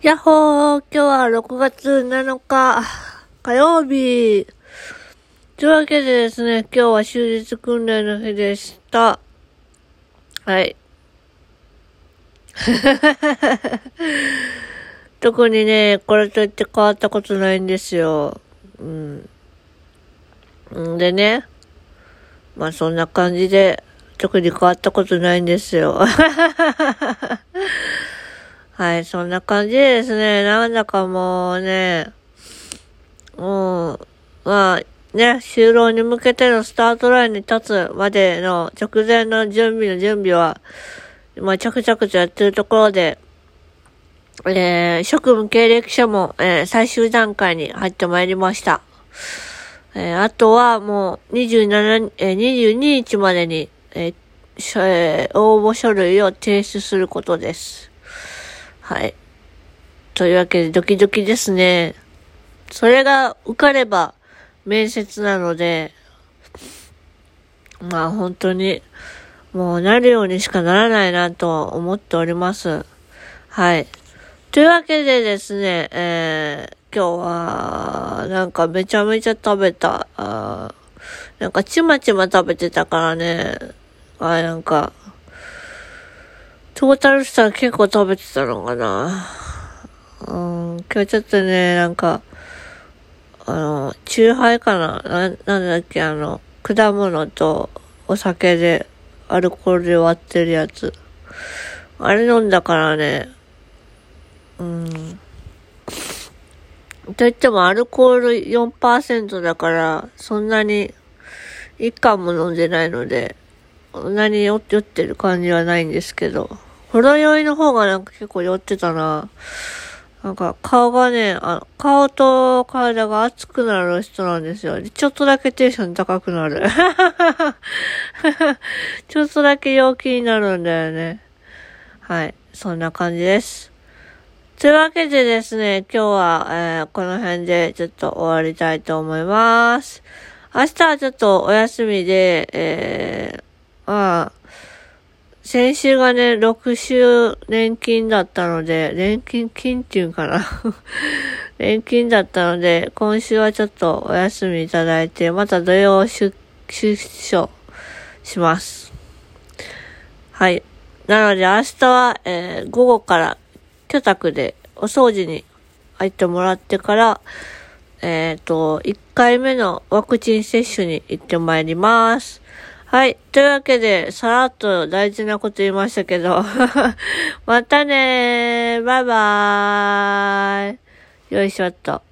やっほー今日は6月7日火曜日というわけでですね、今日は終日訓練の日でした。はい。特にね、これといって変わったことないんですよ。うん。んでね、まあそんな感じで、特に変わったことないんですよ。はい、そんな感じですね、なんだかもうね、もう、まあ、ね、就労に向けてのスタートラインに立つまでの直前の準備の準備は、今着々とやってるところで、えー、職務経歴書も、えー、最終段階に入ってまいりました。えー、あとはもう27、えー、22日までに、えーえー、応募書類を提出することです。はい。というわけでドキドキですね。それが受かれば面接なので、まあ本当にもうなるようにしかならないなと思っております。はい。というわけでですね、えー、今日はなんかめちゃめちゃ食べた。あなんかちまちま食べてたからね、あなんかトータルしたら結構食べてたのかな。うん、今日ちょっとね、なんか、あの、チューハイかなな、なんだっけ、あの、果物とお酒でアルコールで割ってるやつ。あれ飲んだからね、うん。といってもアルコール4%だから、そんなに一貫も飲んでないので、そんなに酔ってる感じはないんですけど。ほろ酔いの方がなんか結構酔ってたな。なんか顔がね、あ顔と体が熱くなる人なんですよ。ちょっとだけテンション高くなる。ちょっとだけ陽気になるんだよね。はい。そんな感じです。というわけでですね、今日は、えー、この辺でちょっと終わりたいと思います。明日はちょっとお休みで、えー、まあ、先週がね、6週年金だったので、年金金っていうんかな 年金だったので、今週はちょっとお休みいただいて、また土曜出、出所します。はい。なので明日は、えー、午後から居宅でお掃除に入ってもらってから、えっ、ー、と、1回目のワクチン接種に行ってまいります。はい。というわけで、さらっと大事なこと言いましたけど。またねー。バイバーイ。よいしょっと。